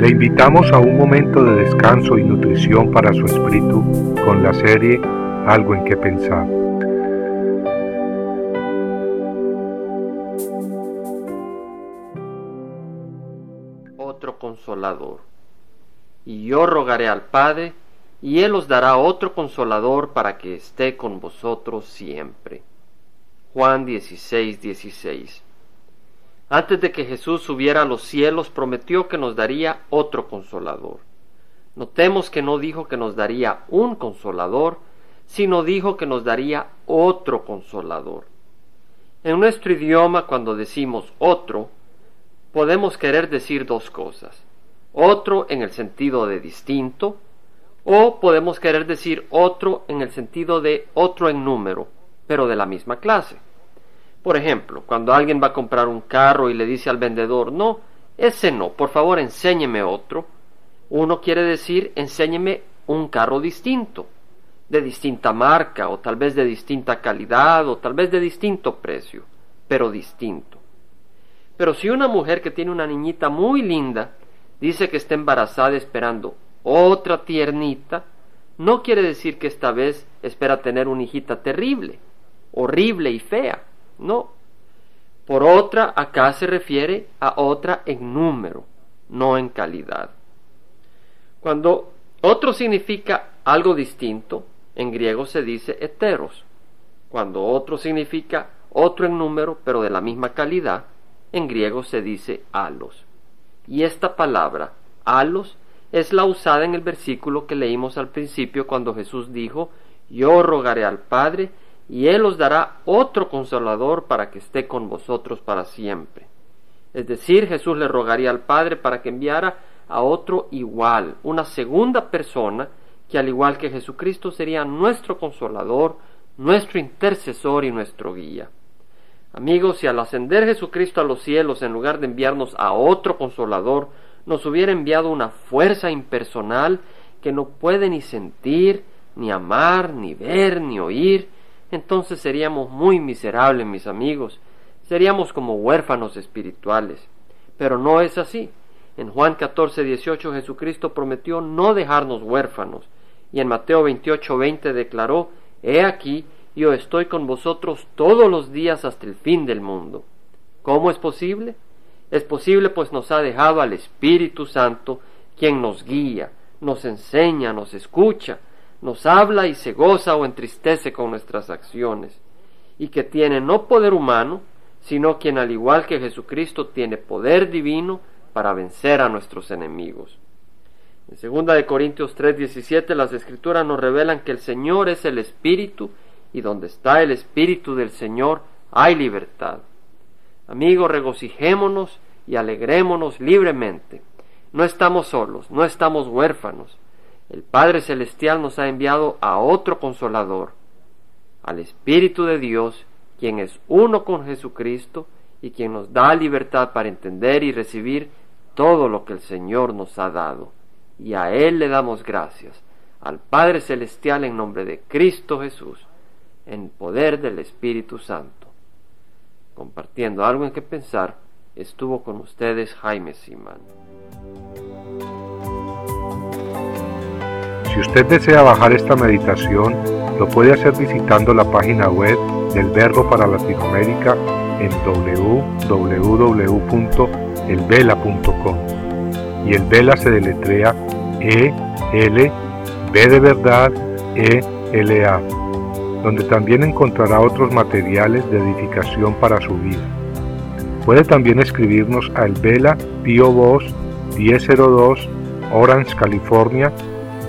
Le invitamos a un momento de descanso y nutrición para su espíritu con la serie Algo en que pensar. Otro consolador. Y yo rogaré al Padre, y Él os dará otro consolador para que esté con vosotros siempre. Juan 16, 16. Antes de que Jesús subiera a los cielos, prometió que nos daría otro consolador. Notemos que no dijo que nos daría un consolador, sino dijo que nos daría otro consolador. En nuestro idioma, cuando decimos otro, podemos querer decir dos cosas. Otro en el sentido de distinto, o podemos querer decir otro en el sentido de otro en número, pero de la misma clase. Por ejemplo, cuando alguien va a comprar un carro y le dice al vendedor, no, ese no, por favor enséñeme otro, uno quiere decir enséñeme un carro distinto, de distinta marca, o tal vez de distinta calidad, o tal vez de distinto precio, pero distinto. Pero si una mujer que tiene una niñita muy linda dice que está embarazada esperando otra tiernita, no quiere decir que esta vez espera tener una hijita terrible, horrible y fea no. Por otra, acá se refiere a otra en número, no en calidad. Cuando otro significa algo distinto, en griego se dice heteros. Cuando otro significa otro en número, pero de la misma calidad, en griego se dice alos. Y esta palabra, alos, es la usada en el versículo que leímos al principio cuando Jesús dijo, yo rogaré al Padre y Él os dará otro consolador para que esté con vosotros para siempre. Es decir, Jesús le rogaría al Padre para que enviara a otro igual, una segunda persona, que al igual que Jesucristo sería nuestro consolador, nuestro intercesor y nuestro guía. Amigos, si al ascender Jesucristo a los cielos, en lugar de enviarnos a otro consolador, nos hubiera enviado una fuerza impersonal que no puede ni sentir, ni amar, ni ver, ni oír, entonces seríamos muy miserables, mis amigos, seríamos como huérfanos espirituales. Pero no es así. En Juan 14, 18 Jesucristo prometió no dejarnos huérfanos, y en Mateo 28, 20 declaró, He aquí, yo estoy con vosotros todos los días hasta el fin del mundo. ¿Cómo es posible? Es posible pues nos ha dejado al Espíritu Santo, quien nos guía, nos enseña, nos escucha, nos habla y se goza o entristece con nuestras acciones, y que tiene no poder humano, sino quien al igual que Jesucristo tiene poder divino para vencer a nuestros enemigos. En 2 de Corintios 3:17 las escrituras nos revelan que el Señor es el Espíritu y donde está el Espíritu del Señor hay libertad. Amigos, regocijémonos y alegrémonos libremente. No estamos solos, no estamos huérfanos. El Padre Celestial nos ha enviado a otro consolador, al Espíritu de Dios, quien es uno con Jesucristo y quien nos da libertad para entender y recibir todo lo que el Señor nos ha dado. Y a Él le damos gracias, al Padre Celestial en nombre de Cristo Jesús, en poder del Espíritu Santo. Compartiendo algo en que pensar, estuvo con ustedes Jaime Simán. Si usted desea bajar esta meditación, lo puede hacer visitando la página web del Verbo para Latinoamérica en www.elvela.com. Y el Vela se deletrea E L B de verdad E L A, donde también encontrará otros materiales de edificación para su vida. Puede también escribirnos al Vela Pio Voz 1002 Orange, California